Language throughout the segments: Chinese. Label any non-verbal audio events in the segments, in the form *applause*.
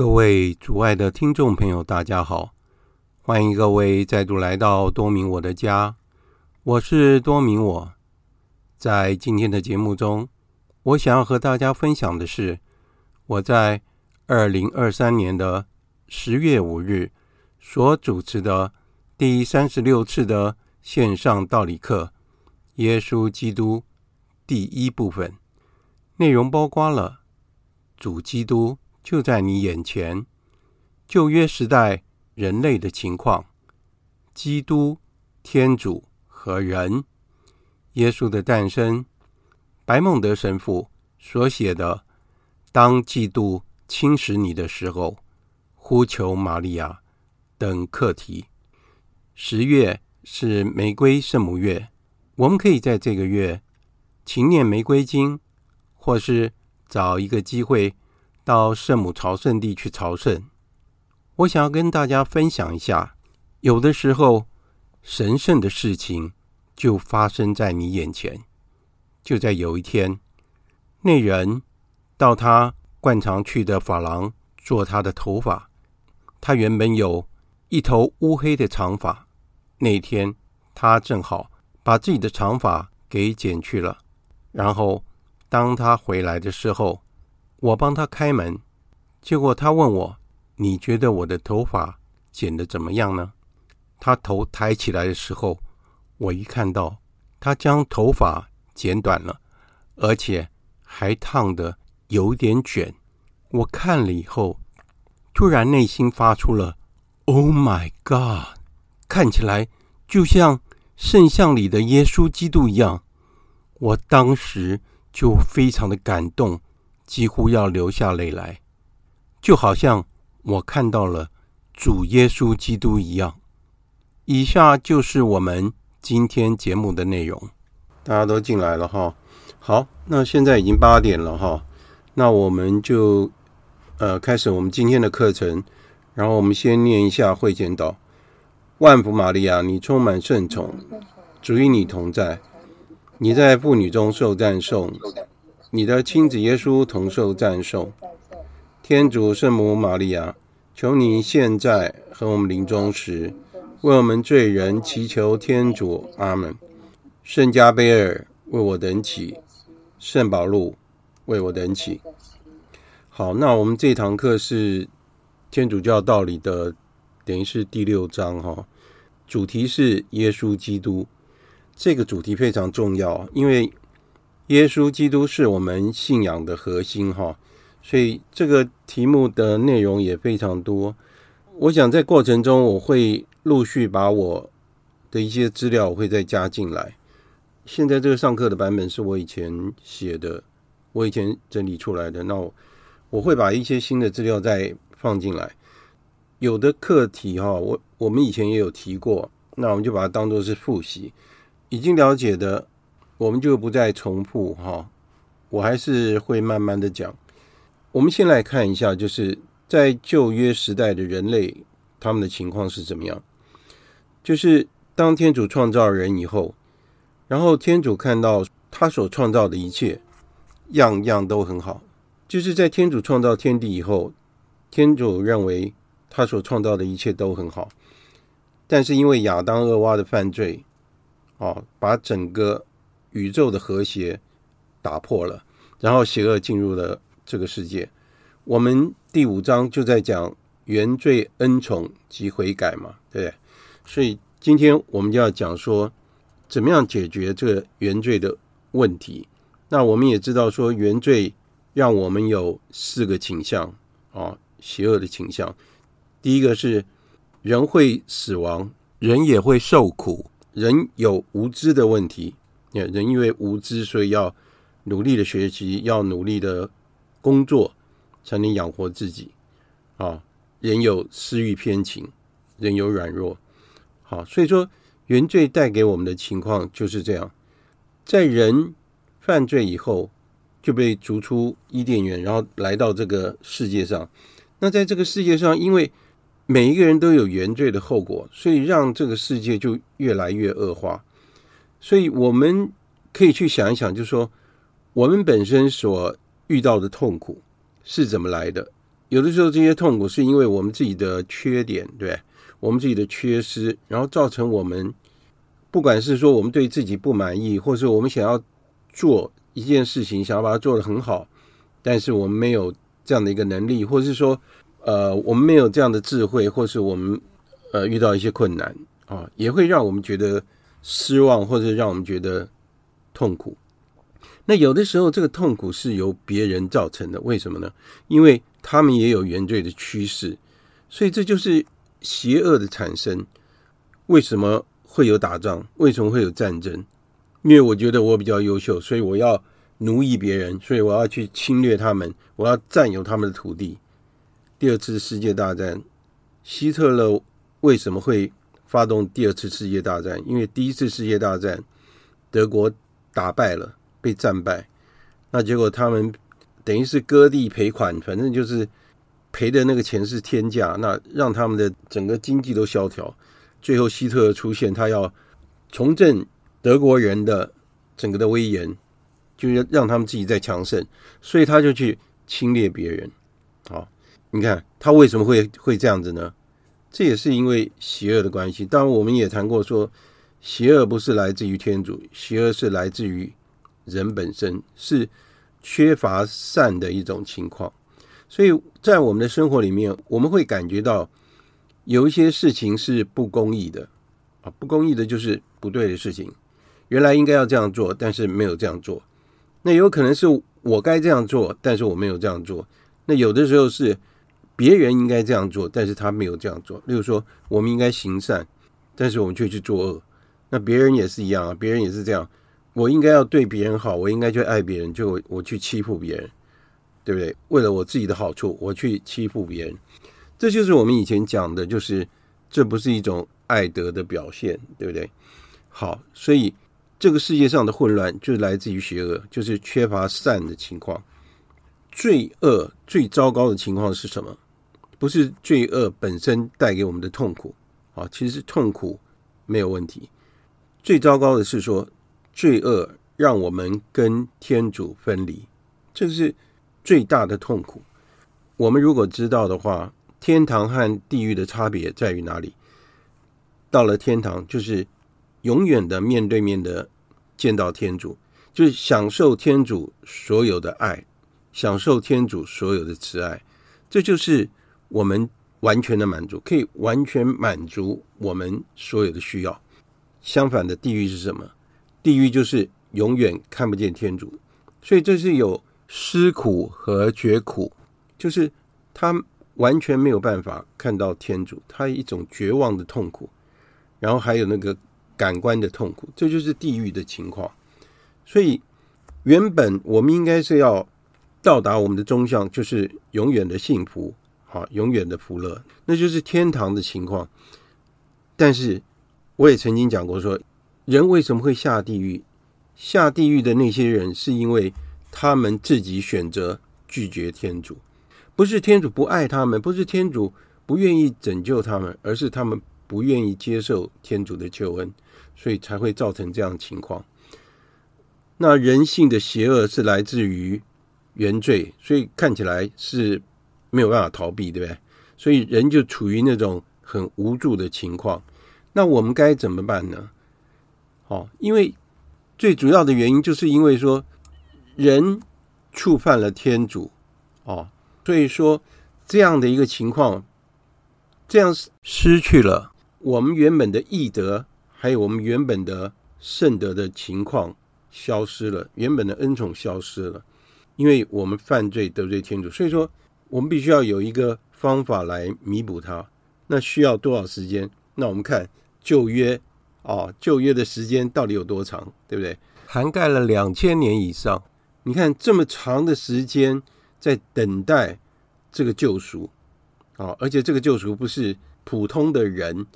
各位主爱的听众朋友，大家好，欢迎各位再度来到多明我的家，我是多明我。在今天的节目中，我想要和大家分享的是我在二零二三年的十月五日所主持的第三十六次的线上道理课《耶稣基督》第一部分，内容包括了主基督就在你眼前，旧约时代人类的情况，基督、天主和人。耶稣的诞生，白孟德神父所写的《当嫉妒侵蚀你的时候，呼求玛利亚》等课题。十月是玫瑰圣母月，我们可以在这个月勤念玫瑰经，或是找一个机会到圣母朝圣地去朝圣。我想要跟大家分享一下，有的时候神圣的事情。就发生在你眼前。就在有一天，那人到他惯常去的发廊做他的头发。他原本有一头乌黑的长发，那天他正好把自己的长发给剪去了。然后当他回来的时候，我帮他开门，结果他问我：“你觉得我的头发剪得怎么样呢？”他头抬起来的时候。我一看到他将头发剪短了，而且还烫得有点卷，我看了以后，突然内心发出了 “Oh my God”，看起来就像圣像里的耶稣基督一样。我当时就非常的感动，几乎要流下泪来，就好像我看到了主耶稣基督一样。以下就是我们。今天节目的内容，大家都进来了哈。好，那现在已经八点了哈。那我们就呃开始我们今天的课程。然后我们先念一下会前祷：万福玛利亚，你充满圣宠，主与你同在，你在妇女中受赞颂，你的亲子耶稣同受赞颂。天主圣母玛利亚，求你现在和我们临终时。为我们罪人祈求天主，阿门。圣加贝尔为我等祈，圣保禄为我等祈。好，那我们这堂课是天主教道理的，等于是第六章哈。主题是耶稣基督，这个主题非常重要，因为耶稣基督是我们信仰的核心哈，所以这个题目的内容也非常多。我想在过程中我会。陆续把我的一些资料我会再加进来。现在这个上课的版本是我以前写的，我以前整理出来的。那我我会把一些新的资料再放进来。有的课题哈，我我们以前也有提过，那我们就把它当做是复习。已经了解的，我们就不再重复哈。我还是会慢慢的讲。我们先来看一下，就是在旧约时代的人类，他们的情况是怎么样。就是当天主创造人以后，然后天主看到他所创造的一切，样样都很好。就是在天主创造天地以后，天主认为他所创造的一切都很好。但是因为亚当、厄娃的犯罪，哦，把整个宇宙的和谐打破了，然后邪恶进入了这个世界。我们第五章就在讲原罪、恩宠及悔改嘛，对不对？所以今天我们就要讲说，怎么样解决这个原罪的问题。那我们也知道说，原罪让我们有四个倾向啊，邪恶的倾向。第一个是人会死亡，人也会受苦，人有无知的问题。人因为无知，所以要努力的学习，要努力的工作，才能养活自己啊。人有私欲偏情，人有软弱。好，所以说原罪带给我们的情况就是这样，在人犯罪以后就被逐出伊甸园，然后来到这个世界上。那在这个世界上，因为每一个人都有原罪的后果，所以让这个世界就越来越恶化。所以我们可以去想一想，就是说我们本身所遇到的痛苦是怎么来的？有的时候这些痛苦是因为我们自己的缺点，对，我们自己的缺失，然后造成我们不管是说我们对自己不满意，或是我们想要做一件事情，想要把它做得很好，但是我们没有这样的一个能力，或是说呃我们没有这样的智慧，或是我们呃遇到一些困难啊，也会让我们觉得失望，或者让我们觉得痛苦。那有的时候这个痛苦是由别人造成的，为什么呢？因为他们也有原罪的趋势，所以这就是邪恶的产生。为什么会有打仗？为什么会有战争？因为我觉得我比较优秀，所以我要奴役别人，所以我要去侵略他们，我要占有他们的土地。第二次世界大战，希特勒为什么会发动第二次世界大战？因为第一次世界大战德国打败了，被战败，那结果他们。等于是割地赔款，反正就是赔的那个钱是天价，那让他们的整个经济都萧条。最后希特勒出现，他要重振德国人的整个的威严，就要让他们自己再强盛，所以他就去侵略别人。好，你看他为什么会会这样子呢？这也是因为邪恶的关系。当然，我们也谈过说，邪恶不是来自于天主，邪恶是来自于人本身，是。缺乏善的一种情况，所以在我们的生活里面，我们会感觉到有一些事情是不公义的啊，不公义的就是不对的事情。原来应该要这样做，但是没有这样做。那有可能是我该这样做，但是我没有这样做。那有的时候是别人应该这样做，但是他没有这样做。例如说，我们应该行善，但是我们却去做恶。那别人也是一样啊，别人也是这样。我应该要对别人好，我应该去爱别人，就我去欺负别人，对不对？为了我自己的好处，我去欺负别人，这就是我们以前讲的，就是这不是一种爱德的表现，对不对？好，所以这个世界上的混乱就来自于邪恶，就是缺乏善的情况。罪恶最糟糕的情况是什么？不是罪恶本身带给我们的痛苦，啊，其实痛苦没有问题，最糟糕的是说。罪恶让我们跟天主分离，这是最大的痛苦。我们如果知道的话，天堂和地狱的差别在于哪里？到了天堂，就是永远的面对面的见到天主，就是享受天主所有的爱，享受天主所有的慈爱，这就是我们完全的满足，可以完全满足我们所有的需要。相反的，地狱是什么？地狱就是永远看不见天主，所以这是有失苦和绝苦，就是他完全没有办法看到天主，他一种绝望的痛苦，然后还有那个感官的痛苦，这就是地狱的情况。所以原本我们应该是要到达我们的终向，就是永远的幸福，好，永远的福乐，那就是天堂的情况。但是我也曾经讲过说。人为什么会下地狱？下地狱的那些人，是因为他们自己选择拒绝天主，不是天主不爱他们，不是天主不愿意拯救他们，而是他们不愿意接受天主的救恩，所以才会造成这样的情况。那人性的邪恶是来自于原罪，所以看起来是没有办法逃避，对不对？所以人就处于那种很无助的情况。那我们该怎么办呢？哦，因为最主要的原因就是因为说人触犯了天主，哦，所以说这样的一个情况，这样失去了我们原本的义德，还有我们原本的圣德的情况消失了，原本的恩宠消失了，因为我们犯罪得罪天主，所以说我们必须要有一个方法来弥补它。那需要多少时间？那我们看旧约。哦，旧约的时间到底有多长，对不对？涵盖了两千年以上。你看这么长的时间在等待这个救赎啊，而且这个救赎不是普通的人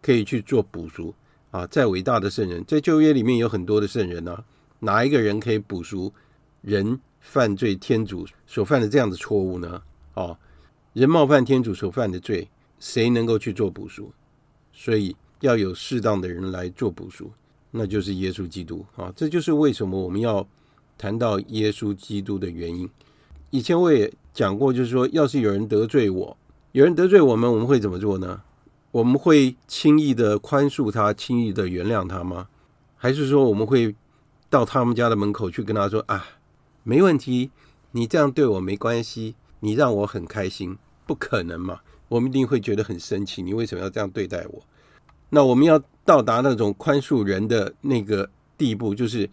可以去做补赎啊。再伟大的圣人，在旧约里面有很多的圣人呢、啊，哪一个人可以补赎人犯罪天主所犯的这样的错误呢？哦，人冒犯天主所犯的罪，谁能够去做补赎？所以。要有适当的人来做补赎，那就是耶稣基督啊！这就是为什么我们要谈到耶稣基督的原因。以前我也讲过，就是说，要是有人得罪我，有人得罪我们，我们会怎么做呢？我们会轻易的宽恕他，轻易的原谅他吗？还是说我们会到他们家的门口去跟他说啊，没问题，你这样对我没关系，你让我很开心？不可能嘛！我们一定会觉得很生气，你为什么要这样对待我？那我们要到达那种宽恕人的那个地步，就是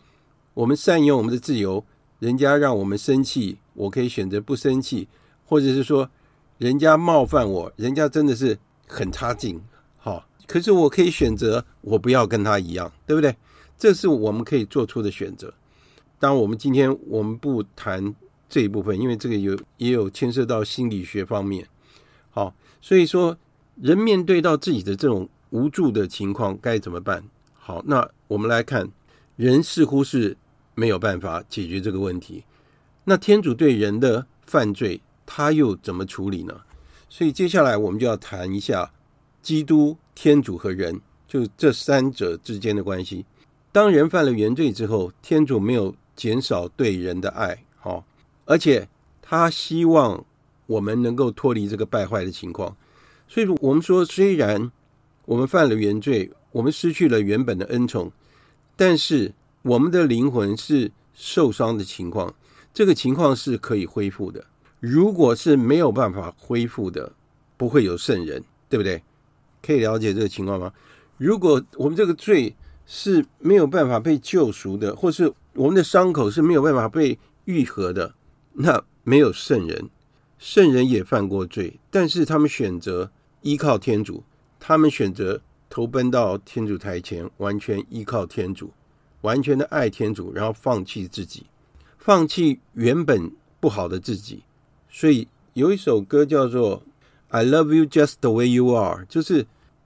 我们善用我们的自由，人家让我们生气，我可以选择不生气，或者是说人家冒犯我，人家真的是。很差劲，好，可是我可以选择，我不要跟他一样，对不对？这是我们可以做出的选择。当我们今天我们不谈这一部分，因为这个有也有牵涉到心理学方面，好，所以说人面对到自己的这种无助的情况该怎么办？好，那我们来看，人似乎是没有办法解决这个问题。那天主对人的犯罪，他又怎么处理呢？所以接下来我们就要谈一下基督、天主和人，就这三者之间的关系。当人犯了原罪之后，天主没有减少对人的爱，而且他希望我们能够脱离这个败坏的情况。所以我们说，虽然我们犯了原罪，我们失去了原本的恩宠，但是我们的灵魂是受伤的情况，这个情况是可以恢复的。如果是没有办法恢复的，不会有圣人，对不对？可以了解这个情况吗？如果我们这个罪是没有办法被救赎的，或是我们的伤口是没有办法被愈合的，那没有圣人。圣人也犯过罪，但是他们选择依靠天主，他们选择投奔到天主台前，完全依靠天主，完全的爱天主，然后放弃自己，放弃原本不好的自己。所以有一首歌叫做《I Love You Just the Way You Are》，就是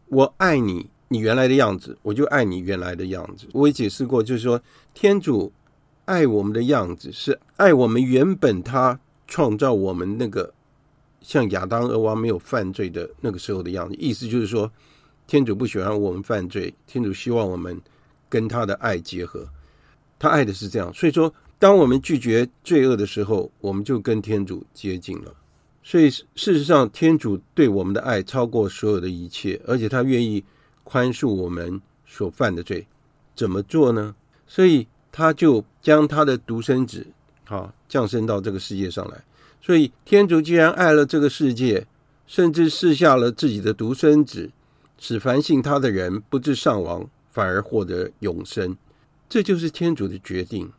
我爱你，你原来的样子，我就爱你原来的样子。我也解释过，就是说天主爱我们的样子是爱我们原本他创造我们那个像亚当、俄娃没有犯罪的那个时候的样子。意思就是说，天主不喜欢我们犯罪，天主希望我们跟他的爱结合，他爱的是这样。所以说。当我们拒绝罪恶的时候，我们就跟天主接近了。所以事实上，天主对我们的爱超过所有的一切，而且他愿意宽恕我们所犯的罪。怎么做呢？所以他就将他的独生子，好降生到这个世界上来。所以天主既然爱了这个世界，甚至赐下了自己的独生子，使凡信他的人不致丧亡，反而获得永生。这就是天主的决定。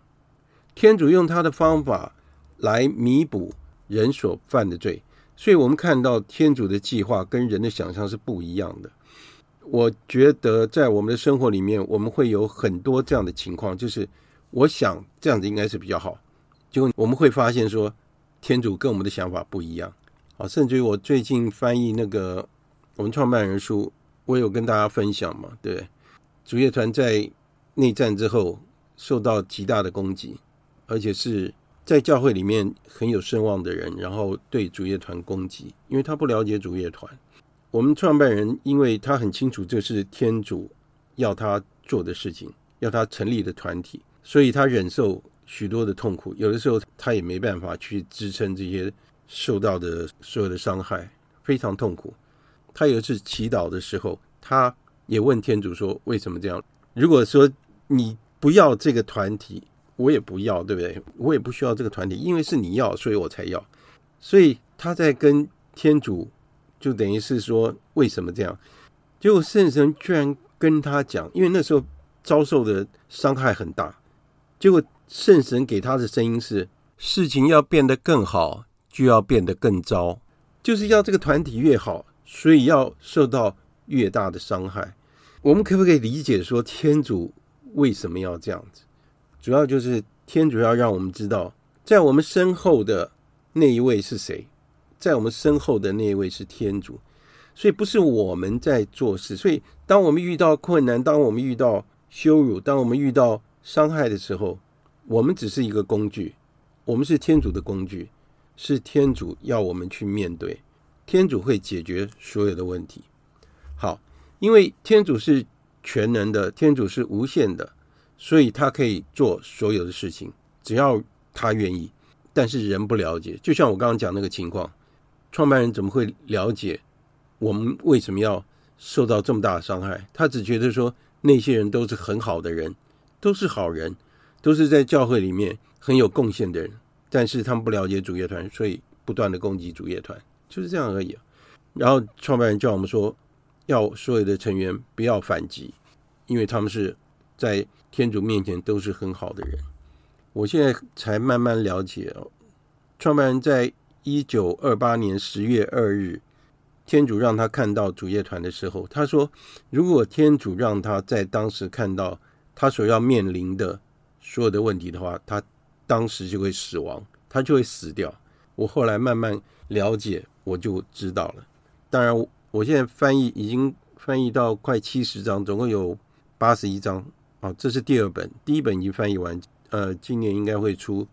天主用他的方法来弥补人所犯的罪，所以我们看到天主的计划跟人的想象是不一样的。我觉得在我们的生活里面，我们会有很多这样的情况，就是我想这样子应该是比较好，结果我们会发现说，天主跟我们的想法不一样。啊，甚至于我最近翻译那个我们创办人书，我有跟大家分享嘛，对，主业团在内战之后受到极大的攻击。而且是在教会里面很有声望的人，然后对主业团攻击，因为他不了解主业团。我们创办人，因为他很清楚这是天主要他做的事情，要他成立的团体，所以他忍受许多的痛苦。有的时候他也没办法去支撑这些受到的所有的伤害，非常痛苦。他有一次祈祷的时候，他也问天主说：“为什么这样？如果说你不要这个团体？”我也不要，对不对？我也不需要这个团体，因为是你要，所以我才要。所以他在跟天主，就等于是说，为什么这样？结果圣神居然跟他讲，因为那时候遭受的伤害很大。结果圣神给他的声音是：事情要变得更好，就要变得更糟，就是要这个团体越好，所以要受到越大的伤害。我们可不可以理解说，天主为什么要这样子？主要就是天主要让我们知道，在我们身后的那一位是谁，在我们身后的那一位是天主，所以不是我们在做事。所以，当我们遇到困难，当我们遇到羞辱，当我们遇到伤害的时候，我们只是一个工具，我们是天主的工具，是天主要我们去面对，天主会解决所有的问题。好，因为天主是全能的，天主是无限的。所以他可以做所有的事情，只要他愿意。但是人不了解。就像我刚刚讲那个情况，创办人怎么会了解我们为什么要受到这么大的伤害？他只觉得说那些人都是很好的人，都是好人，都是在教会里面很有贡献的人，但是他们不了解主业团，所以不断的攻击主业团，就是这样而已。然后创办人叫我们说，要所有的成员不要反击，因为他们是在天主面前都是很好的人。我现在才慢慢了解哦，创办人在一九二八年十月二日，天主让他看到主业团的时候，他说，如果天主让他在当时看到他所要面临的所有的问题的话，他当时就会死亡，他就会死掉。我后来慢慢了解，我就知道了。当然，我现在翻译已经翻译到快七十章，总共有八十一章啊。这是第二本，第一本已经翻译完，呃，今年应该会出，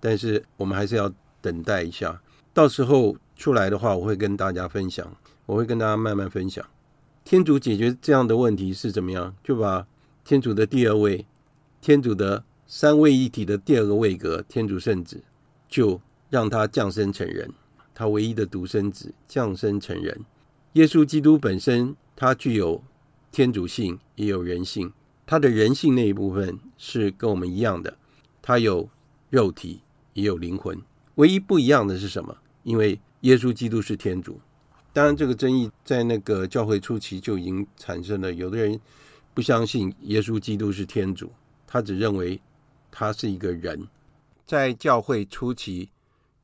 但是我们还是要等待一下。到时候出来的话，我会跟大家分享，我会跟大家慢慢分享。天主解决这样的问题是怎么样？就把天主的第二位，天主的三位一体的第二个位格，天主圣子，就让他降生成人。他唯一的独生子降生成人，耶稣基督本身，他具有天主性，也有人性。他的人性那一部分是跟我们一样的，他有肉体，也有灵魂。唯一不一样的是什么？因为耶稣基督是天主。当然，这个争议在那个教会初期就已经产生了。有的人不相信耶稣基督是天主，他只认为他是一个人。在教会初期，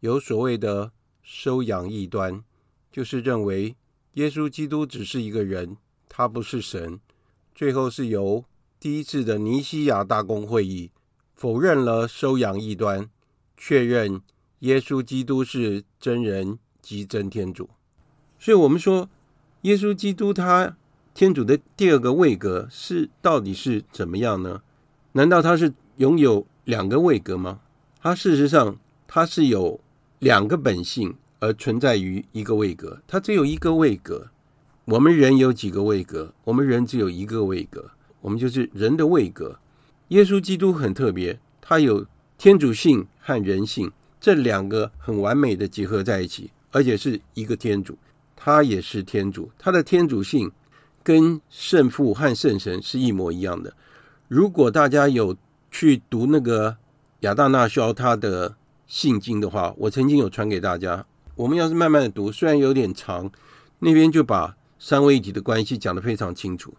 有所谓的。收养异端，就是认为耶稣基督只是一个人，他不是神。最后是由第一次的尼西亚大公会议否认了收养异端，确认耶稣基督是真人及真天主。所以，我们说耶稣基督他天主的第二个位格是到底是怎么样呢？难道他是拥有两个位格吗？他事实上他是有。两个本性而存在于一个位格，它只有一个位格。我们人有几个位格？我们人只有一个位格，我们就是人的位格。耶稣基督很特别，他有天主性和人性这两个很完美的结合在一起，而且是一个天主，他也是天主，他的天主性跟圣父和圣神是一模一样的。如果大家有去读那个亚大纳肖他的。信经的话，我曾经有传给大家。我们要是慢慢的读，虽然有点长，那边就把三位一体的关系讲得非常清楚。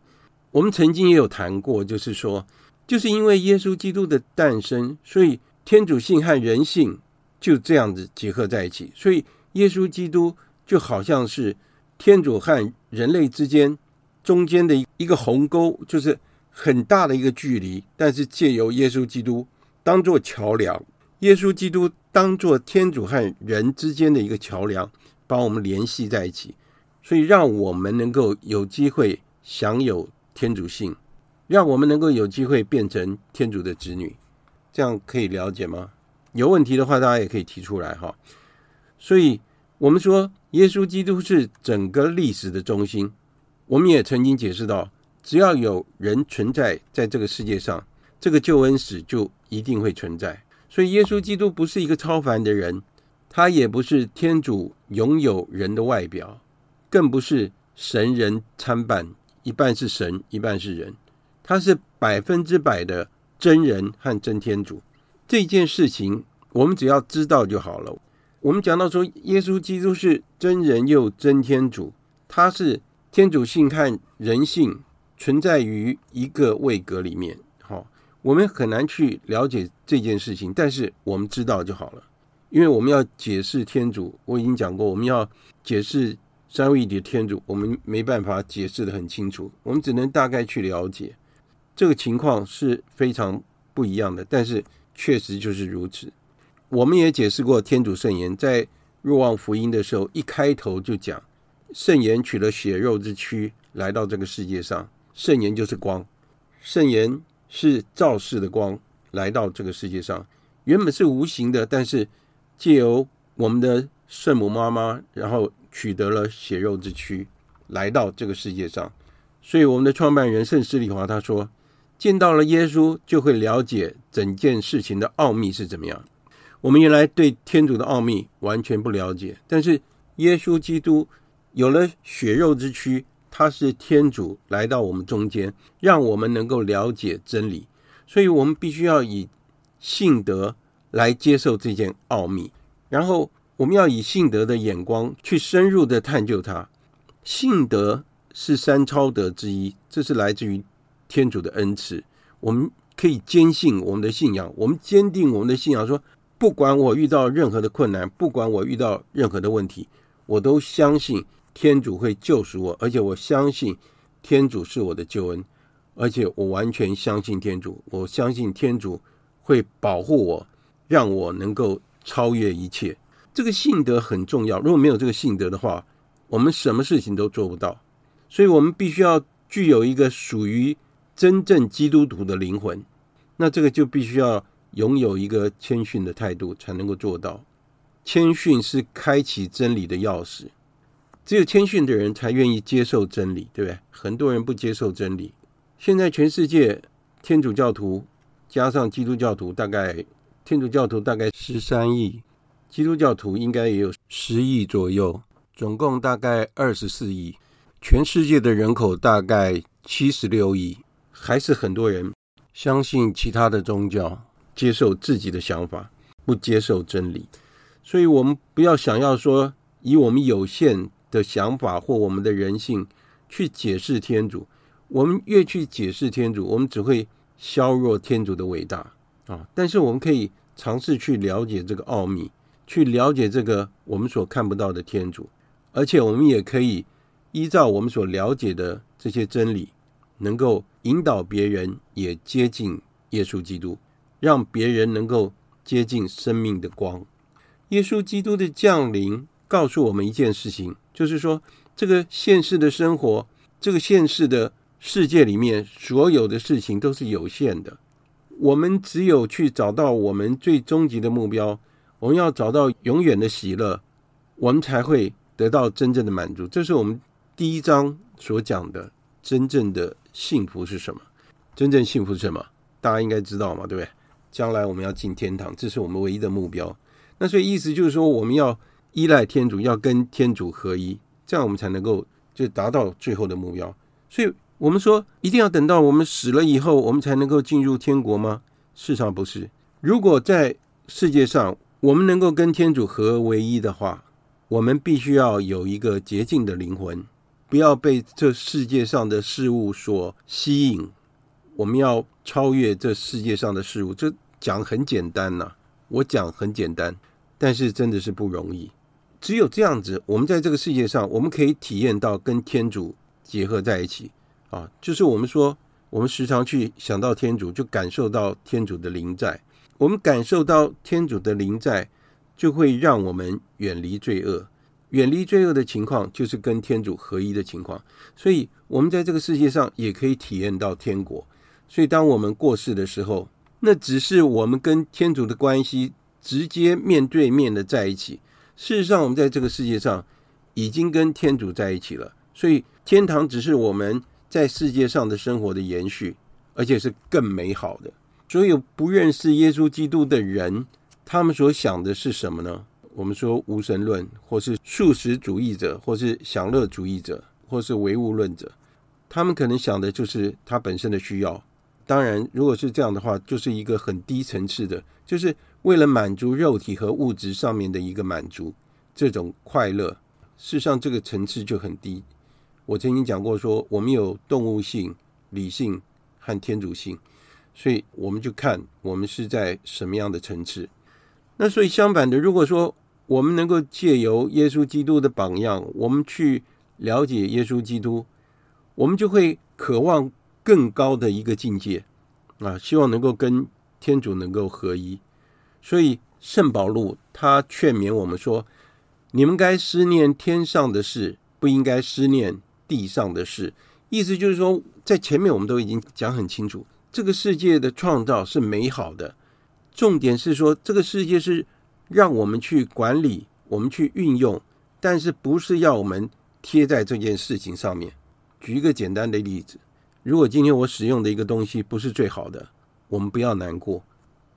我们曾经也有谈过，就是说，就是因为耶稣基督的诞生，所以天主性和人性就这样子结合在一起。所以耶稣基督就好像是天主和人类之间中间的一个鸿沟，就是很大的一个距离，但是借由耶稣基督当做桥梁。耶稣基督当做天主和人之间的一个桥梁，把我们联系在一起，所以让我们能够有机会享有天主性，让我们能够有机会变成天主的子女。这样可以了解吗？有问题的话，大家也可以提出来哈。所以，我们说耶稣基督是整个历史的中心。我们也曾经解释到，只要有人存在在这个世界上，这个救恩史就一定会存在。所以，耶稣基督不是一个超凡的人，他也不是天主拥有人的外表，更不是神人参半，一半是神，一半是人。他是百分之百的真人和真天主。这件事情，我们只要知道就好了。我们讲到说，耶稣基督是真人又真天主，他是天主性和人性存在于一个位格里面。好我们很难去了解这件事情，但是我们知道就好了。因为我们要解释天主，我已经讲过，我们要解释三位一体的天主，我们没办法解释得很清楚，我们只能大概去了解。这个情况是非常不一样的，但是确实就是如此。我们也解释过天主圣言，在若望福音的时候，一开头就讲圣言取了血肉之躯来到这个世界上，圣言就是光，圣言。是照世的光来到这个世界上，原本是无形的，但是借由我们的圣母妈妈，然后取得了血肉之躯，来到这个世界上。所以我们的创办人圣施礼华他说，见到了耶稣，就会了解整件事情的奥秘是怎么样。我们原来对天主的奥秘完全不了解，但是耶稣基督有了血肉之躯，他是天主来到我们中间，让我们能够了解真理。所以我们必须要以信德来接受这件奥秘，然后我们要以信德的眼光去深入的探究它。信德是三超德之一，这是来自于天主的恩赐。我们可以坚信我们的信仰，我们坚定我们的信仰，说不管我遇到任何的困难，不管我遇到任何的问题，我都相信天主会救赎我，而且我相信天主是我的救恩。而且我完全相信天主，我相信天主会保护我，让我能够超越一切。这个信德很重要。如果没有这个信德的话，我们什么事情都做不到。所以，我们必须要具有一个属于真正基督徒的灵魂。那这个就必须要拥有一个谦逊的态度，才能够做到。谦逊是开启真理的钥匙。只有谦逊的人才愿意接受真理，对不对？很多人不接受真理。现在全世界天主教徒加上基督教徒，大概天主教徒大概十三亿，基督教徒应该也有十亿左右，总共大概二十四亿。全世界的人口大概七十六亿，还是很多人相信其他的宗教，接受自己的想法，不接受真理。所以，我们不要想要说以我们有限的想法或我们的人性去解释天主。我们越去解释天主，我们只会削弱天主的伟大啊！但是我们可以尝试去了解这个奥秘，去了解这个我们所看不到的天主，而且我们也可以依照我们所了解的这些真理，能够引导别人也接近耶稣基督，让别人能够接近生命的光。耶稣基督的降临告诉我们一件事情，就是说这个现世的生活，这个现世的。世界里面所有的事情都是有限的，我们只有去找到我们最终极的目标，我们要找到永远的喜乐，我们才会得到真正的满足。这是我们第一章所讲的真正的幸福是什么？真正幸福是什么？大家应该知道嘛，对不对？将来我们要进天堂，这是我们唯一的目标。那所以意思就是说，我们要依赖天主，要跟天主合一，这样我们才能够就达到最后的目标。所以。我们说一定要等到我们死了以后，我们才能够进入天国吗？事实上不是。如果在世界上我们能够跟天主合为一的话，我们必须要有一个洁净的灵魂，不要被这世界上的事物所吸引。我们要超越这世界上的事物。这讲很简单呐，我讲很简单，但是真的是不容易。只有这样子，我们在这个世界上，我们可以体验到跟天主结合在一起。啊，就是我们说，我们时常去想到天主，就感受到天主的临在。我们感受到天主的临在，就会让我们远离罪恶。远离罪恶的情况，就是跟天主合一的情况。所以，我们在这个世界上也可以体验到天国。所以，当我们过世的时候，那只是我们跟天主的关系直接面对面的在一起。事实上，我们在这个世界上已经跟天主在一起了。所以，天堂只是我们。在世界上的生活的延续，而且是更美好的。所有不认识耶稣基督的人，他们所想的是什么呢？我们说无神论，或是素食主义者，或是享乐主义者，或是唯物论者，他们可能想的就是他本身的需要。当然，如果是这样的话，就是一个很低层次的，就是为了满足肉体和物质上面的一个满足，这种快乐，事实上这个层次就很低。我曾经讲过说，我们有动物性、理性和天主性，所以我们就看我们是在什么样的层次。那所以相反的，如果说我们能够借由耶稣基督的榜样，我们去了解耶稣基督，我们就会渴望更高的一个境界啊，希望能够跟天主能够合一。所以圣保禄他劝勉我们说：你们该思念天上的事，不应该思念。地上的事，意思就是说，在前面我们都已经讲很清楚，这个世界的创造是美好的，重点是说，这个世界是让我们去管理，我们去运用，但是不是要我们贴在这件事情上面。举一个简单的例子，如果今天我使用的一个东西不是最好的，我们不要难过，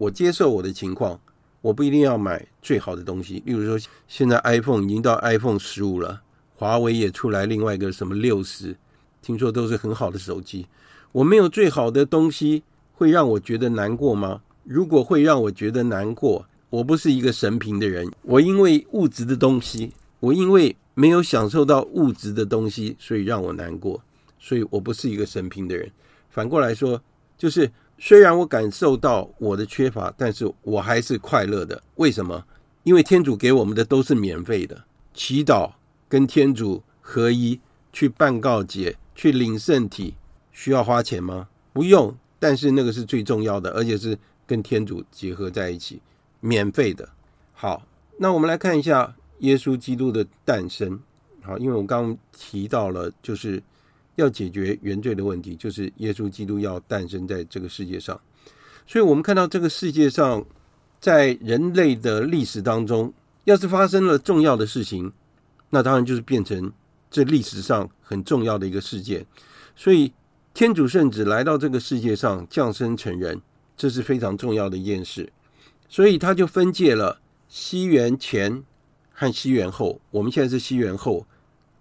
我接受我的情况，我不一定要买最好的东西。例如说，现在 iPhone 已经到 iPhone 十五了，华为也出来另外一个什么六十，听说都是很好的手机。我没有最好的东西，会让我觉得难过吗？如果会让我觉得难过，我不是一个神评的人。我因为物质的东西，我因为没有享受到物质的东西，所以让我难过。所以我不是一个神评的人。反过来说，就是虽然我感受到我的缺乏，但是我还是快乐的。为什么？因为天主给我们的都是免费的。祈祷跟天主合一，去办告解，去领圣体，需要花钱吗？不用。但是那个是最重要的，而且是跟天主结合在一起，免费的。好，那我们来看一下耶稣基督的诞生。好，因为我刚提到了，就是。要解决原罪的问题，就是耶稣基督要诞生在这个世界上。所以，我们看到这个世界上，在人类的历史当中，要是发生了重要的事情，那当然就是变成这历史上很重要的一个事件。所以，天主圣子来到这个世界上降生成人，这是非常重要的一件事。所以，他就分界了西元前和西元后。我们现在是西元后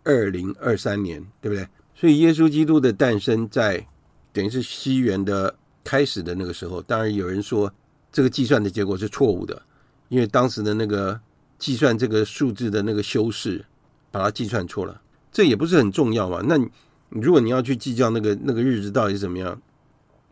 二零二三年，对不对？所以，耶稣基督的诞生在等于是西元的开始的那个时候。当然，有人说这个计算的结果是错误的，因为当时的那个计算这个数字的那个修饰把它计算错了。这也不是很重要嘛。那如果你要去计较那个那个日子到底怎么样，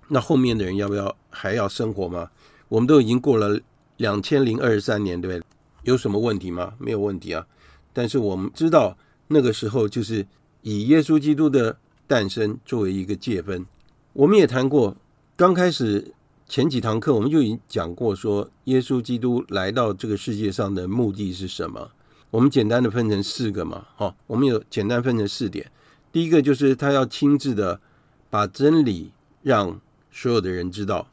那后面的人要不要还要生活吗？我们都已经过了两千零二十三年，对不对？有什么问题吗？没有问题啊。但是我们知道那个时候就是。以耶稣基督的诞生作为一个界分，我们也谈过。刚开始前几堂课，我们就已经讲过，说耶稣基督来到这个世界上的目的是什么？我们简单的分成四个嘛，哈，我们有简单分成四点。第一个就是他要亲自的把真理让所有的人知道；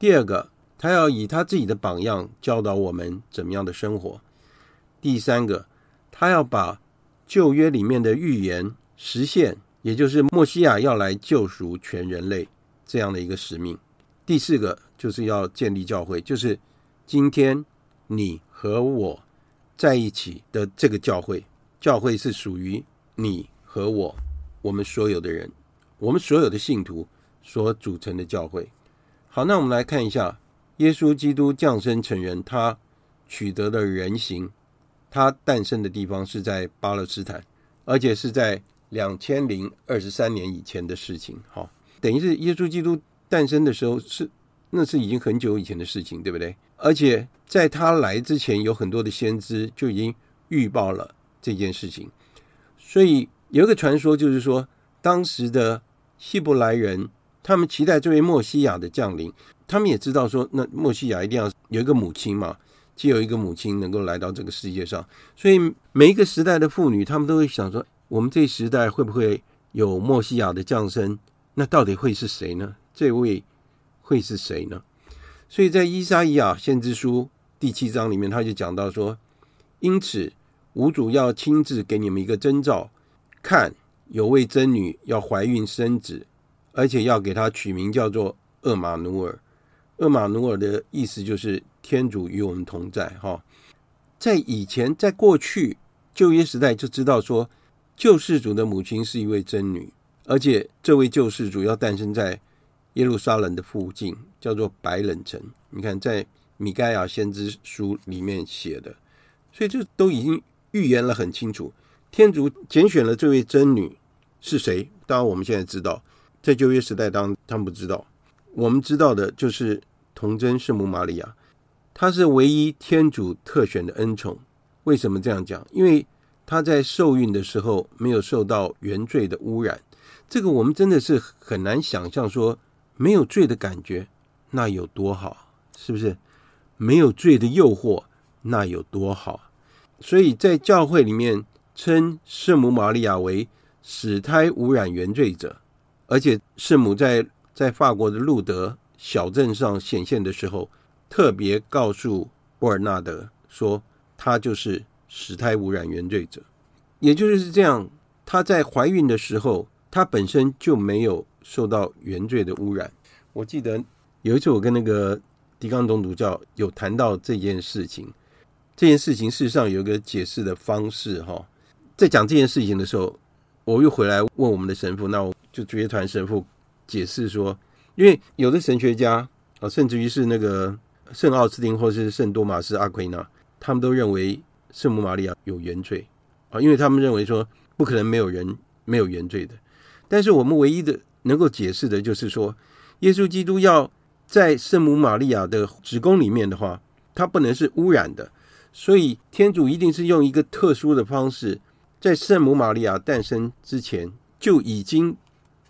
第二个，他要以他自己的榜样教导我们怎么样的生活；第三个，他要把旧约里面的预言。实现，也就是默西亚要来救赎全人类这样的一个使命。第四个就是要建立教会，就是今天你和我在一起的这个教会。教会是属于你和我，我们所有的人，我们所有的信徒所组成的教会。好，那我们来看一下耶稣基督降生成人，他取得的人形，他诞生的地方是在巴勒斯坦，而且是在。两千零二十三年以前的事情，哈，等于是耶稣基督诞生的时候是，那是已经很久以前的事情，对不对？而且在他来之前，有很多的先知就已经预报了这件事情。所以有一个传说，就是说当时的希伯来人，他们期待这位默西亚的降临，他们也知道说，那默西亚一定要有一个母亲嘛，既有一个母亲能够来到这个世界上，所以每一个时代的妇女，他们都会想说。我们这时代会不会有默西亚的降生？那到底会是谁呢？这位会是谁呢？所以在伊撒伊亚先知书第七章里面，他就讲到说：因此，吾主要亲自给你们一个征兆，看有位真女要怀孕生子，而且要给她取名叫做厄玛努尔。厄玛努尔的意思就是天主与我们同在。哈，在以前，在过去旧约时代就知道说。救世主的母亲是一位真女，而且这位救世主要诞生在耶路撒冷的附近，叫做白冷城。你看，在米盖亚先知书里面写的，所以这都已经预言了很清楚。天主拣选了这位真女是谁？当然，我们现在知道，在旧约时代当他们不知道。我们知道的就是童贞圣母玛利亚，她是唯一天主特选的恩宠。为什么这样讲？因为他在受孕的时候没有受到原罪的污染，这个我们真的是很难想象，说没有罪的感觉那有多好，是不是？没有罪的诱惑那有多好？所以在教会里面称圣母玛利亚为使胎污染原罪者，而且圣母在在法国的路德小镇上显现的时候，特别告诉波尔纳德说，他就是。使胎污染原罪者，也就是这样。她在怀孕的时候，她本身就没有受到原罪的污染。我记得有一次，我跟那个狄刚东主教有谈到这件事情。这件事情事实上有一个解释的方式哈。在讲这件事情的时候，我又回来问我们的神父，那我就主业团神父解释说，因为有的神学家啊，甚至于是那个圣奥斯丁或是圣多马斯阿奎那，他们都认为圣母玛利亚有原罪啊，因为他们认为说不可能没有人没有原罪的。但是我们唯一的能够解释的就是说，耶稣基督要在圣母玛利亚的子宫里面的话，他不能是污染的，所以天主一定是用一个特殊的方式。在圣母玛利亚诞生之前，就已经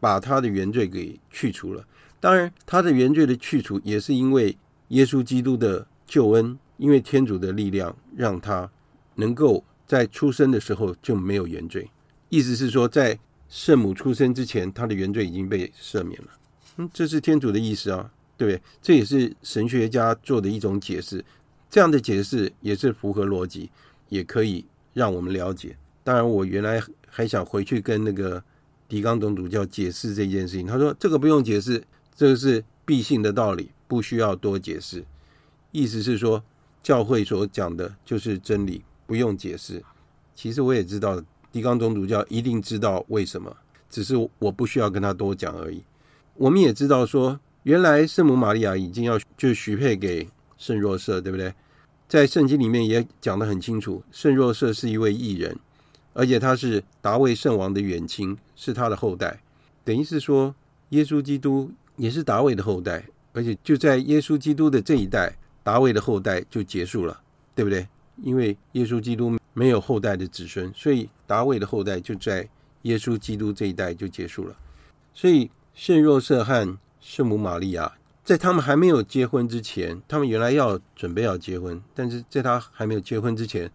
把他的原罪给去除了。当然，他的原罪的去除也是因为耶稣基督的救恩，因为天主的力量让他能够在出生的时候就没有原罪。意思是说，在圣母出生之前，他的原罪已经被赦免了。嗯，这是天主的意思啊，对不对？这也是神学家做的一种解释。这样的解释也是符合逻辑，也可以让我们了解。当然，我原来还想回去跟那个狄刚总主教解释这件事情。他说：“这个不用解释，这个是必信的道理，不需要多解释。”意思是说，教会所讲的就是真理，不用解释。其实我也知道，狄刚东主教一定知道为什么，只是我不需要跟他多讲而已。我们也知道说，原来圣母玛利亚已经要就许配给圣若瑟，对不对？在圣经里面也讲得很清楚，圣若瑟是一位异人。而且他是达卫圣王的远亲，是他的后代，等于是说耶稣基督也是达味的后代，而且就在耶稣基督的这一代，达味的后代就结束了，对不对？因为耶稣基督没有后代的子孙，所以达味的后代就在耶稣基督这一代就结束了。所以圣若瑟和圣母玛利亚在他们还没有结婚之前，他们原来要准备要结婚，但是在他还没有结婚之前，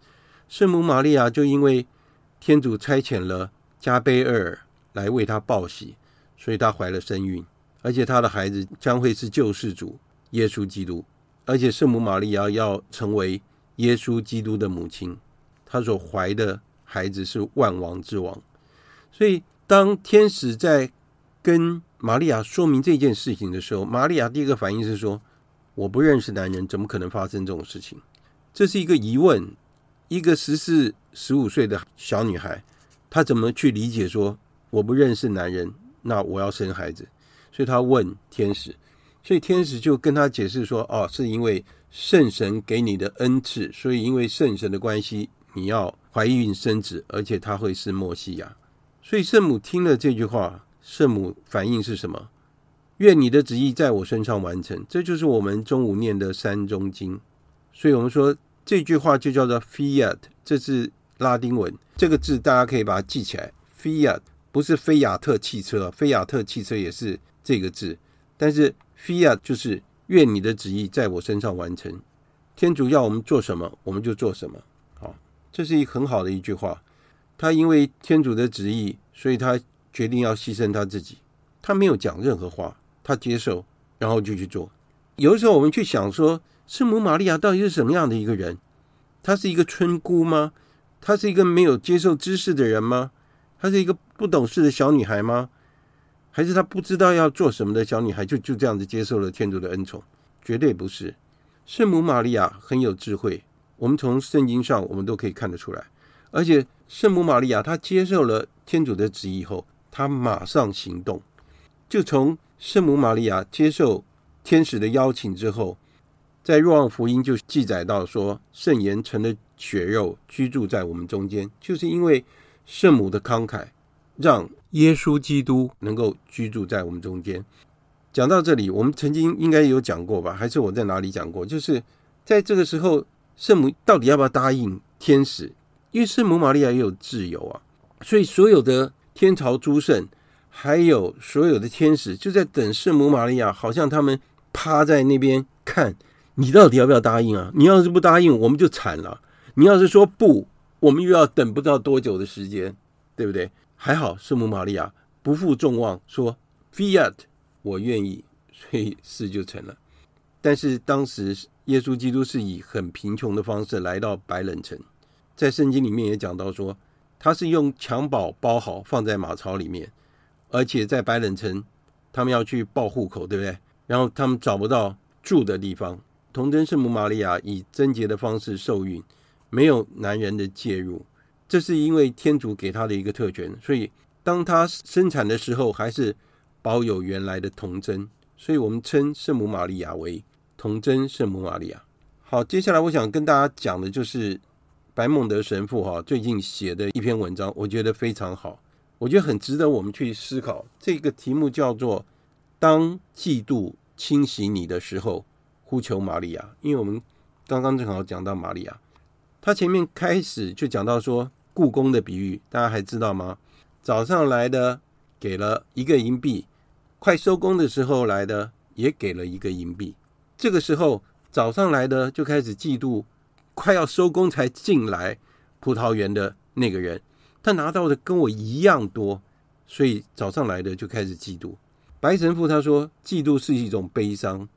圣母玛利亚就因为天主差遣了加贝尔来为他报喜，所以她怀了身孕，而且她的孩子将会是救世主耶稣基督，而且圣母玛利亚要成为耶稣基督的母亲，她所怀的孩子是万王之王。所以，当天使在跟玛利亚说明这件事情的时候，玛利亚第一个反应是说：“我不认识男人，怎么可能发生这种事情？”这是一个疑问。一个十四、十五岁的小女孩，她怎么去理解说我不认识男人，那我要生孩子？所以她问天使，所以天使就跟她解释说：哦，是因为圣神给你的恩赐，所以因为圣神的关系，你要怀孕生子，而且他会是默西亚。所以圣母听了这句话，圣母反应是什么？愿你的旨意在我身上完成。这就是我们中午念的三中经。所以我们说。这句话就叫做 Fiat，这是拉丁文，这个字大家可以把它记起来。Fiat 不是菲亚特汽车，菲亚特汽车也是这个字，但是 Fiat 就是愿你的旨意在我身上完成。天主要我们做什么，我们就做什么。好，这是一很好的一句话。他因为天主的旨意，所以他决定要牺牲他自己。他没有讲任何话，他接受，然后就去做。有的时候我们去想说。圣母玛利亚到底是什么样的一个人？她是一个村姑吗？她是一个没有接受知识的人吗？她是一个不懂事的小女孩吗？还是她不知道要做什么的小女孩，就就这样子接受了天主的恩宠？绝对不是。圣母玛利亚很有智慧，我们从圣经上我们都可以看得出来。而且圣母玛利亚她接受了天主的旨意后，她马上行动。就从圣母玛利亚接受天使的邀请之后。在若望福音就记载到说，圣言成了血肉，居住在我们中间，就是因为圣母的慷慨，让耶稣基督能够居住在我们中间。讲到这里，我们曾经应该有讲过吧？还是我在哪里讲过？就是在这个时候，圣母到底要不要答应天使？因为圣母玛利亚也有自由啊，所以所有的天朝诸圣，还有所有的天使，就在等圣母玛利亚，好像他们趴在那边看。你到底要不要答应啊？你要是不答应，我们就惨了。你要是说不，我们又要等不知道多久的时间，对不对？还好圣母玛利亚不负众望，说 Fiat，我愿意，所以事就成了。但是当时耶稣基督是以很贫穷的方式来到白冷城，在圣经里面也讲到说，他是用襁褓包好放在马槽里面，而且在白冷城，他们要去报户口，对不对？然后他们找不到。住的地方。童贞圣母玛利亚以贞洁的方式受孕，没有男人的介入，这是因为天主给他的一个特权。所以，当他生产的时候，还是保有原来的童贞。所以我们称圣母玛利亚为童贞圣母玛利亚。好，接下来我想跟大家讲的就是白孟德神父哈最近写的一篇文章，我觉得非常好，我觉得很值得我们去思考。这个题目叫做“当嫉妒侵袭你的时候”。呼求玛利亚，因为我们刚刚正好讲到玛利亚，他前面开始就讲到说，故宫的比喻，大家还知道吗？早上来的给了一个银币，快收工的时候来的也给了一个银币。这个时候早上来的就开始嫉妒，快要收工才进来葡萄园的那个人，他拿到的跟我一样多，所以早上来的就开始嫉妒。白神父他说，嫉妒是一种悲伤。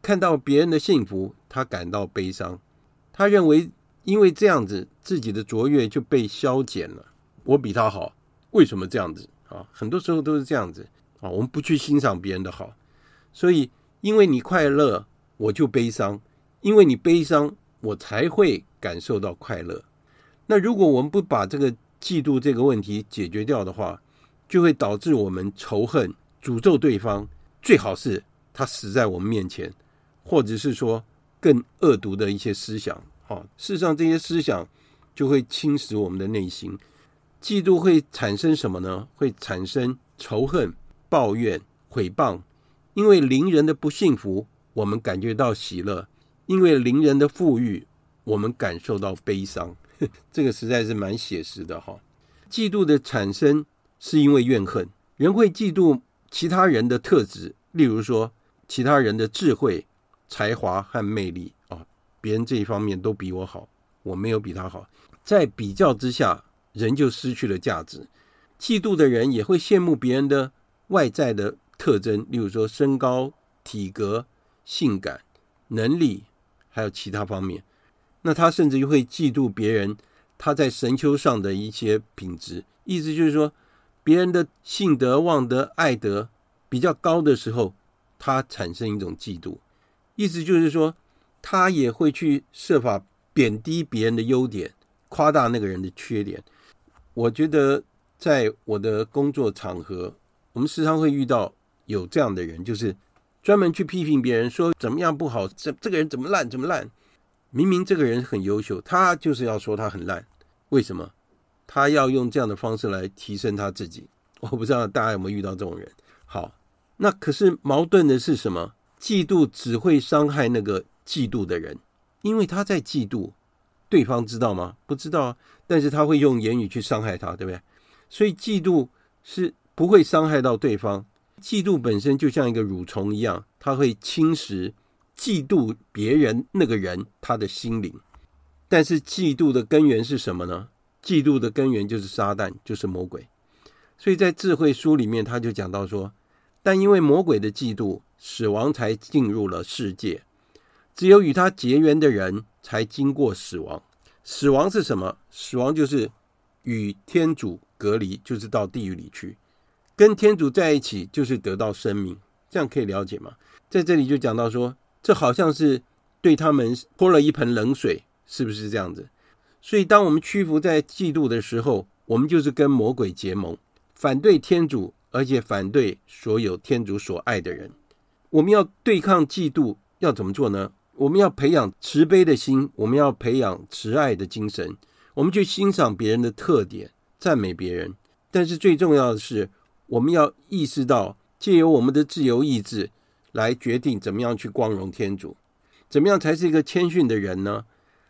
看到别人的幸福，他感到悲伤。他认为，因为这样子，自己的卓越就被消减了。我比他好，为什么这样子啊？很多时候都是这样子啊。我们不去欣赏别人的好，所以因为你快乐，我就悲伤；因为你悲伤，我才会感受到快乐。那如果我们不把这个嫉妒这个问题解决掉的话，就会导致我们仇恨、诅咒对方。最好是他死在我们面前。或者是说更恶毒的一些思想，啊，事实上这些思想就会侵蚀我们的内心。嫉妒会产生什么呢？会产生仇恨、抱怨、诽谤。因为邻人的不幸福，我们感觉到喜乐；因为邻人的富裕，我们感受到悲伤。*laughs* 这个实在是蛮写实的哈。嫉妒的产生是因为怨恨，人会嫉妒其他人的特质，例如说其他人的智慧。才华和魅力啊，别人这一方面都比我好，我没有比他好。在比较之下，人就失去了价值。嫉妒的人也会羡慕别人的外在的特征，例如说身高、体格、性感、能力，还有其他方面。那他甚至又会嫉妒别人他在神丘上的一些品质。意思就是说，别人的信德、望德、爱德比较高的时候，他产生一种嫉妒。意思就是说，他也会去设法贬低别人的优点，夸大那个人的缺点。我觉得在我的工作场合，我们时常会遇到有这样的人，就是专门去批评别人，说怎么样不好，这这个人怎么烂，怎么烂。明明这个人很优秀，他就是要说他很烂。为什么？他要用这样的方式来提升他自己。我不知道大家有没有遇到这种人。好，那可是矛盾的是什么？嫉妒只会伤害那个嫉妒的人，因为他在嫉妒，对方知道吗？不知道啊，但是他会用言语去伤害他，对不对？所以嫉妒是不会伤害到对方，嫉妒本身就像一个蠕虫一样，它会侵蚀嫉妒别人那个人他的心灵。但是嫉妒的根源是什么呢？嫉妒的根源就是撒旦，就是魔鬼。所以在智慧书里面，他就讲到说，但因为魔鬼的嫉妒。死亡才进入了世界，只有与他结缘的人才经过死亡。死亡是什么？死亡就是与天主隔离，就是到地狱里去。跟天主在一起，就是得到生命。这样可以了解吗？在这里就讲到说，这好像是对他们泼了一盆冷水，是不是这样子？所以，当我们屈服在嫉妒的时候，我们就是跟魔鬼结盟，反对天主，而且反对所有天主所爱的人。我们要对抗嫉妒，要怎么做呢？我们要培养慈悲的心，我们要培养慈爱的精神，我们去欣赏别人的特点，赞美别人。但是最重要的是，我们要意识到，借由我们的自由意志来决定怎么样去光荣天主，怎么样才是一个谦逊的人呢？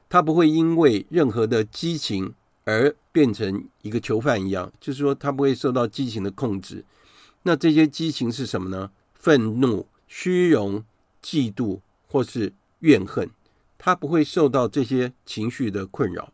他不会因为任何的激情而变成一个囚犯一样，就是说他不会受到激情的控制。那这些激情是什么呢？愤怒。虚荣、嫉妒或是怨恨，他不会受到这些情绪的困扰。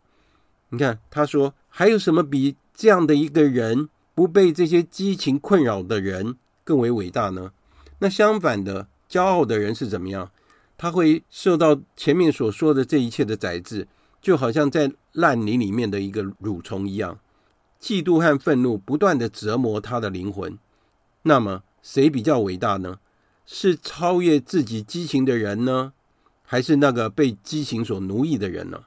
你看，他说还有什么比这样的一个人不被这些激情困扰的人更为伟大呢？那相反的，骄傲的人是怎么样？他会受到前面所说的这一切的宰制，就好像在烂泥里面的一个蠕虫一样。嫉妒和愤怒不断的折磨他的灵魂。那么，谁比较伟大呢？是超越自己激情的人呢，还是那个被激情所奴役的人呢？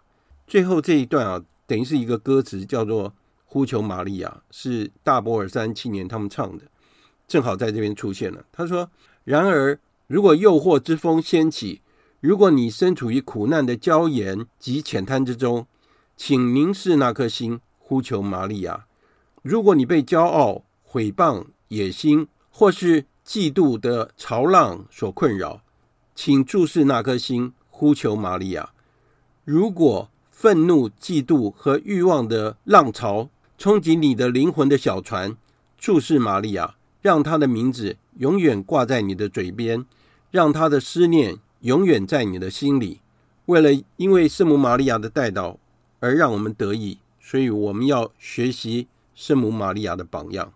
最后这一段啊，等于是一个歌词，叫做《呼求玛利亚》，是大波尔三七年他们唱的，正好在这边出现了。他说：“然而，如果诱惑之风掀起，如果你身处于苦难的礁岩及浅滩之中，请凝视那颗心，呼求玛利亚。如果你被骄傲、毁谤、野心或是嫉妒的潮浪所困扰，请注视那颗心，呼求玛利亚。如果愤怒、嫉妒和欲望的浪潮冲击你的灵魂的小船，注视玛利亚，让她的名字永远挂在你的嘴边，让她的思念永远在你的心里。为了因为圣母玛利亚的代祷而让我们得益，所以我们要学习圣母玛利亚的榜样。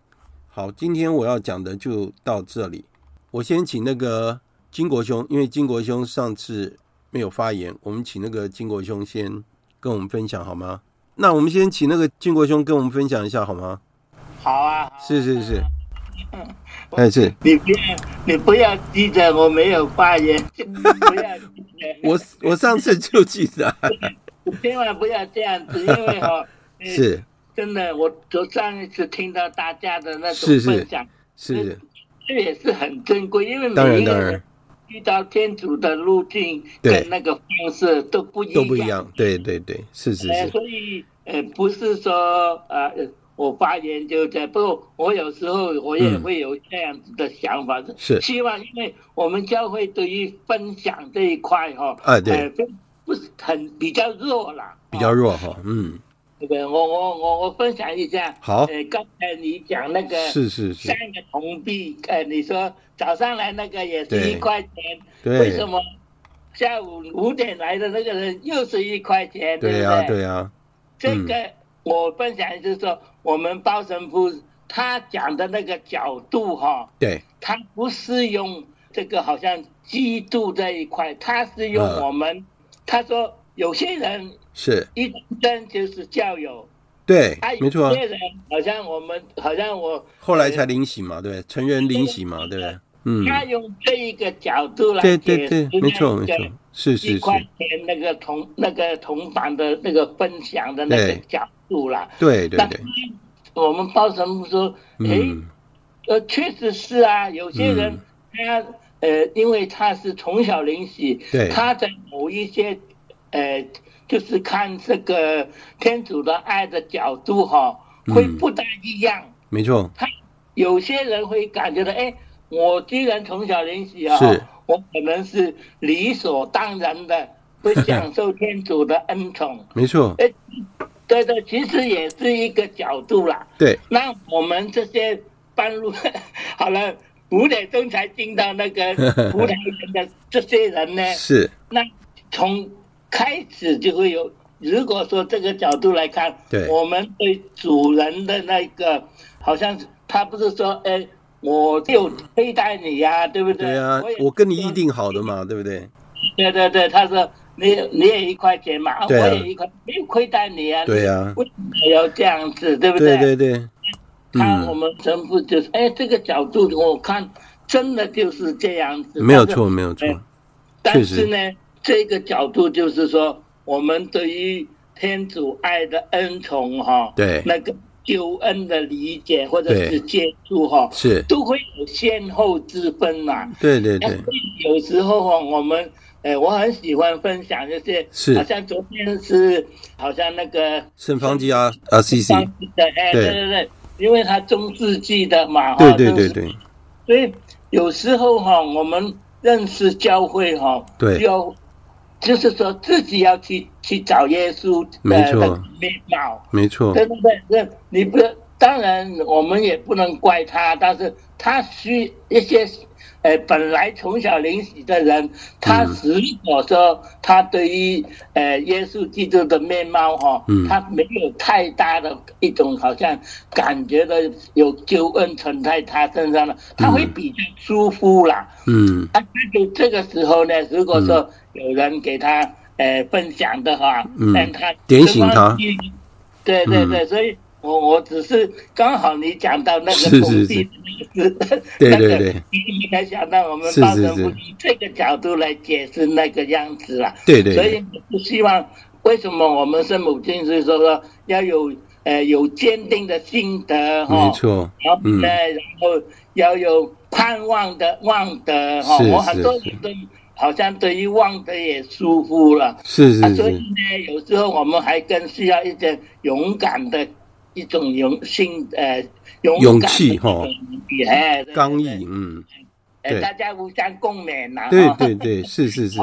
好，今天我要讲的就到这里。我先请那个金国兄，因为金国兄上次没有发言，我们请那个金国兄先跟我们分享好吗？那我们先请那个金国兄跟我们分享一下好吗？好啊，是是是，嗯，哎是，你不要你不要记得我没有发言，不要记得，我我上次就记得，*laughs* 千万不要这样子，因为哈 *laughs* 是。真的，我就上一次听到大家的那种分享，是。是，是，这也是很珍贵，因为每一个人遇到天主的路径跟那个方式都不一样，都不一样，对对对，是是是。呃、所以呃，不是说呃，我发言就在，不过我有时候我也会有这样子的想法，嗯、是。希望，因为我们教会对于分享这一块哈，啊对，呃、不是很比较弱了，比较弱哈，嗯。对不对？我我我我分享一下。好。呃，刚才你讲那个是是是三个铜币，呃，你说早上来那个也是一块钱，对，为什么下午五点来的那个人又是一块钱？对呀对呀。这个我分享就是说，我们包神父他讲的那个角度哈，对，他不是用这个好像基督这一块，他是用我们，他说有些人。是一生就是教友，对，没错。有些人好像我们，好像我后来才领洗嘛，对，成人领洗嘛，对，嗯。他用这一个角度来对对对，没错没错，是是是。一块钱那个同那个铜板的那个分享的那个角度啦，对对对。我们包神父说，哎，呃，确实是啊，有些人他呃，因为他是从小领洗，对，他在某一些呃。就是看这个天主的爱的角度哈，会不大一样。嗯、没错，他有些人会感觉到，哎，我既然从小练习啊，我可能是理所当然的会享受天主的恩宠。*laughs* 没错，哎，对对，其实也是一个角度啦。对，那我们这些半路 *laughs* 好了，五点钟才进到那个葡萄园的这些人呢，是那从。开始就会有，如果说这个角度来看，对，我们对主人的那个，好像他不是说，哎，我就亏待你呀、啊，对不对？对呀、啊，我跟你预定好的嘛，对不对？对对对，他说你你也一块钱嘛，啊、我也一块，没有亏待你啊，对呀、啊，为什么要这样子，对不对？对对对，他我们神父就是，哎，这个角度我看真的就是这样子，没有错，没有错，但是呢。这个角度就是说，我们对于天主爱的恩宠哈，对那个救恩的理解或者是接触哈，是都会有先后之分嘛。对对对。有时候哈，我们呃，我很喜欢分享这些，是好像昨天是好像那个圣方济啊啊，C C，对对对对，因为他中世纪的嘛，对对对对。所以有时候哈，我们认识教会哈，对要。就是说自己要去去找耶稣的面貌，没错，对不对？那你不当然，我们也不能怪他，但是他需一些，呃，本来从小领洗的人，他如果说他对于呃耶稣基督的面貌哈，他没有太大的一种好像感觉的有救恩存在他身上了，他会比较舒服啦。嗯，啊，那就这个时候呢，如果说。有人给他呃分享的话，让他点醒他。对对对，所以我我只是刚好你讲到那个统计 *laughs* 那个字，对对对，你才想到我们报神父以这个角度来解释那个样子了，对对，所以我希望为什么我们圣母经是说说要有呃有坚定的心德哈，没错，然后呢，然后要有盼望的望德哈，我很多人都。好像对于望德也疏忽了，是是是、啊。所以呢，有时候我们还更需要一点勇敢的一种勇心，呃，勇勇气哈，哎，刚毅，嗯，对，大家互相共勉呐。对对对，是是是。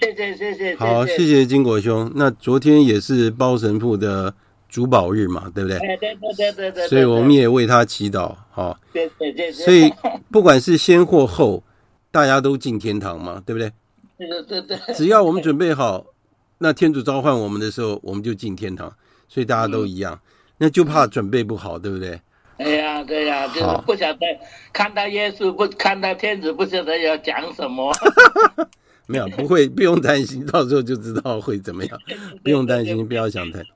谢谢谢谢。好，谢谢金国兄。那昨天也是包神父的主保日嘛，对不对？对对对对对。所以我们也为他祈祷，哈。对对对。所以不管是先或后。大家都进天堂嘛，对不对？对对对。只要我们准备好，那天主召唤我们的时候，我们就进天堂。所以大家都一样，那就怕准备不好，对不对？对呀，对呀，就是不晓得看到耶稣，不看到天子，不晓得要讲什么。*laughs* 没有，不会，不用担心，到时候就知道会怎么样。*laughs* 不用担心，不要想太多。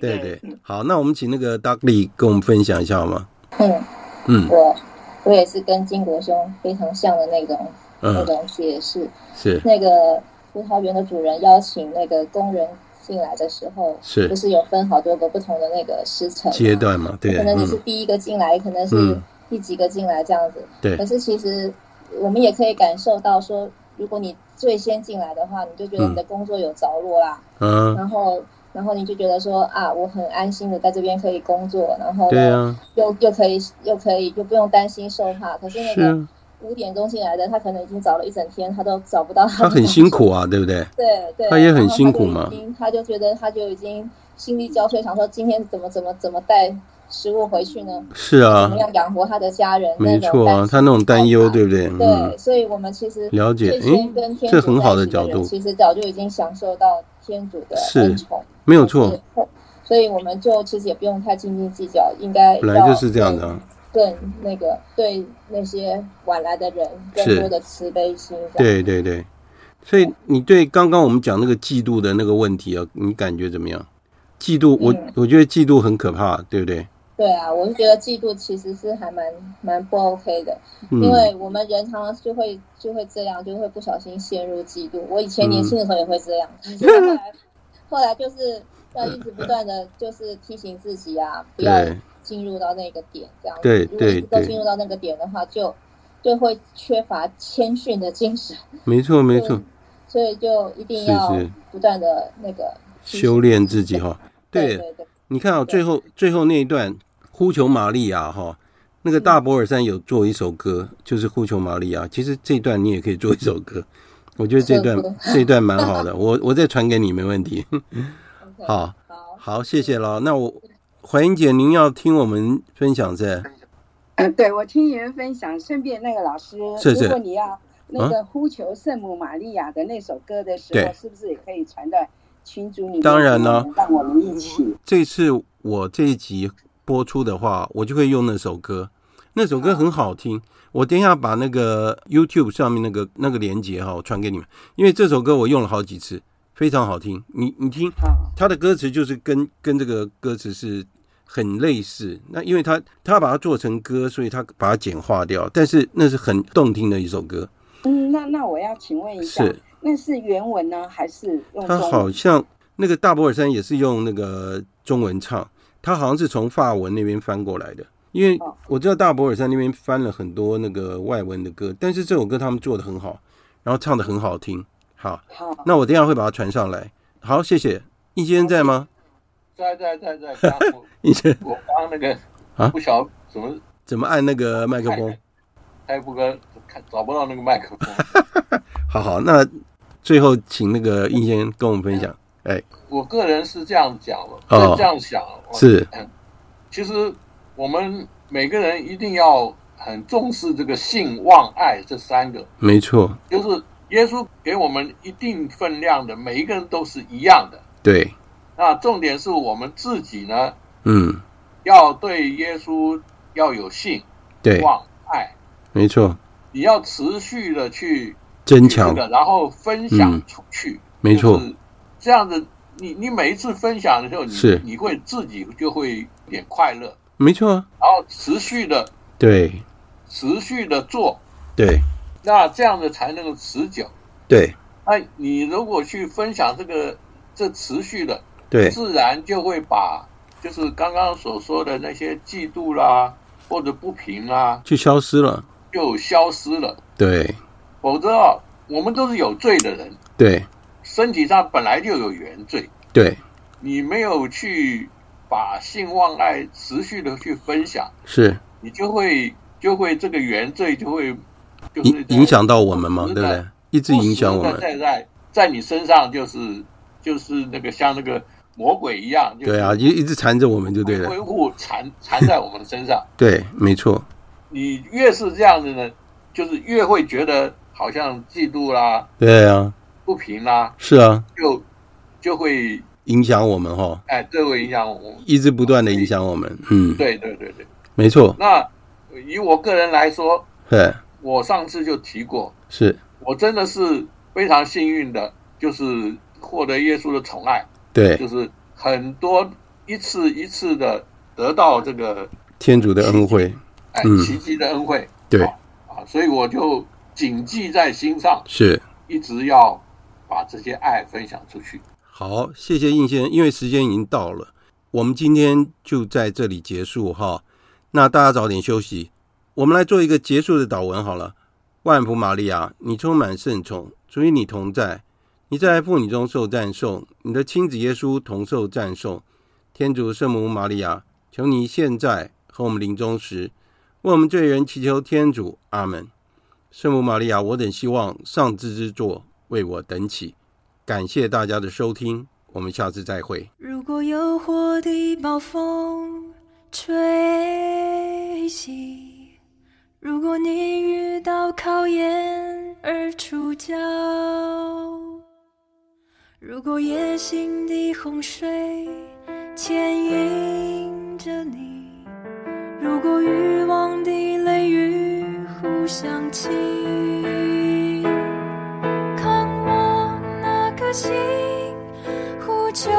对对。好，那我们请那个 Dudley 跟我们分享一下好吗？嗯嗯。我我也是跟金国兄非常像的那种。嗯、那种解释是那个葡萄园的主人邀请那个工人进来的时候，是就是有分好多个不同的那个时辰阶段嘛？对，可能你是第一个进来，嗯、可能是第几个进来这样子。对、嗯，可是其实我们也可以感受到说，如果你最先进来的话，你就觉得你的工作有着落啦。嗯，然后然后你就觉得说啊，我很安心的在这边可以工作，然后对啊，又又可以又可以又不用担心受怕。可是那个。五点钟进来的，他可能已经找了一整天，他都找不到他。他很辛苦啊，对不对？对对。他也很辛苦嘛。他就觉得他就已经心力交瘁，想说今天怎么怎么怎么带食物回去呢？是啊。怎么样养活他的家人？没错啊，他那种担忧，对不对？对，所以我们其实了解，哎，这很好的角度。其实早就已经享受到天主的恩宠，没有错。所以我们就其实也不用太斤斤计较，应该本来就是这样的。更那个对那些晚来的人更多的慈悲心。对对对，所以你对刚刚我们讲那个嫉妒的那个问题啊，你感觉怎么样？嫉妒，我我觉得嫉妒很可怕，对不对？对啊，我是觉得嫉妒其实是还蛮蛮不 OK 的，因为我们人常常就会就会这样，就会不小心陷入嫉妒。我以前年轻的时候也会这样，*laughs* 后来后来就是要一直不断的就是提醒自己啊，不要。进入到那个点，这样子。对对对。如果都进入到那个点的话，就就会缺乏谦逊的精神。没错 *laughs* 没错。所以就一定要不断的那个修炼自己哈。对对对。你看啊，最后最后那一段呼求玛利亚哈，那个大博尔山有做一首歌，就是呼求玛利亚。其实这段你也可以做一首歌，*laughs* 我觉得这段 *laughs* 这段蛮好的，我我再传给你没问题。好，好，好，谢谢了。那我。怀英姐，您要听我们分享这？嗯，对，我听你们分享，顺便那个老师，是是如果你要那个呼求圣母玛利亚的那首歌的时候，啊、是不是也可以传到群组里面？当然呢，让我们一起。这次我这一集播出的话，我就会用那首歌，那首歌很好听。我等一下把那个 YouTube 上面那个那个连接哈，我传给你们，因为这首歌我用了好几次，非常好听。你你听，它的歌词就是跟跟这个歌词是。很类似，那因为他他把它做成歌，所以他把它简化掉，但是那是很动听的一首歌。嗯，那那我要请问一下，是那是原文呢，还是用中文？他好像那个大博尔山也是用那个中文唱，他好像是从法文那边翻过来的。因为我知道大博尔山那边翻了很多那个外文的歌，但是这首歌他们做的很好，然后唱的很好听。好，好，那我等一下会把它传上来。好，谢谢。易先生在吗？在在在在，*laughs* 刚我我刚那个啊，不晓得怎么怎么按那个麦克风，开不哥看找不到那个麦克风。*laughs* 好好，那最后请那个应先跟我们分享。哎，我个人是这样讲的，哦，这样想是，*clears throat* 其实我们每个人一定要很重视这个性望爱这三个，没错，就是耶稣给我们一定分量的，每一个人都是一样的，对。那重点是我们自己呢，嗯，要对耶稣要有信，对，望爱，没错，你要持续的去增强。的，然后分享出去，没错，这样子你你每一次分享的时候，你是。你会自己就会有点快乐，没错啊。然后持续的对，持续的做，对，那这样子才能够持久。对，那你如果去分享这个这持续的，对，自然就会把就是刚刚所说的那些嫉妒啦或者不平啦，就消失了，就消失了。对，否则啊，我们都是有罪的人。对。身体上本来就有原罪，对，你没有去把性忘爱持续的去分享，是，你就会就会这个原罪就会就是影响到我们嘛，对不对？一直影响我们，在在在你身上就是就是那个像那个魔鬼一样，对啊，一一直缠着我们就对了，维护缠缠在我们的身上，对，没错。你越是这样子呢，就是越会觉得好像嫉妒啦，对啊。不平啦、啊，是啊，就就会影响我们哈，哎，这会影响我们，一直不断的影响我们，嗯，对对对对，没错。那以我个人来说，对，我上次就提过，是。我真的是非常幸运的，就是获得耶稣的宠爱，对，就是很多一次一次的得到这个天主的恩惠，哎，奇迹的恩惠，对啊，所以我就谨记在心上，是一直要。把这些爱分享出去。好，谢谢应先生，因为时间已经到了，我们今天就在这里结束哈。那大家早点休息，我们来做一个结束的祷文好了。万福玛利亚，你充满圣宠，主与你同在，你在妇女中受赞颂，你的亲子耶稣同受赞颂。天主圣母玛利亚，求你现在和我们临终时，为我们罪人祈求天主。阿门。圣母玛利亚，我等希望上智之作。为我等起，感谢大家的收听，我们下次再会。如果诱惑的暴风吹袭，如果你遇到考验而出脚，如果野心的洪水牵引着你，如果欲望的雷雨互相侵。心呼救，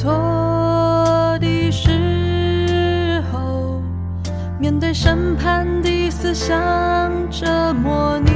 错的时候，面对审判的思想折磨你。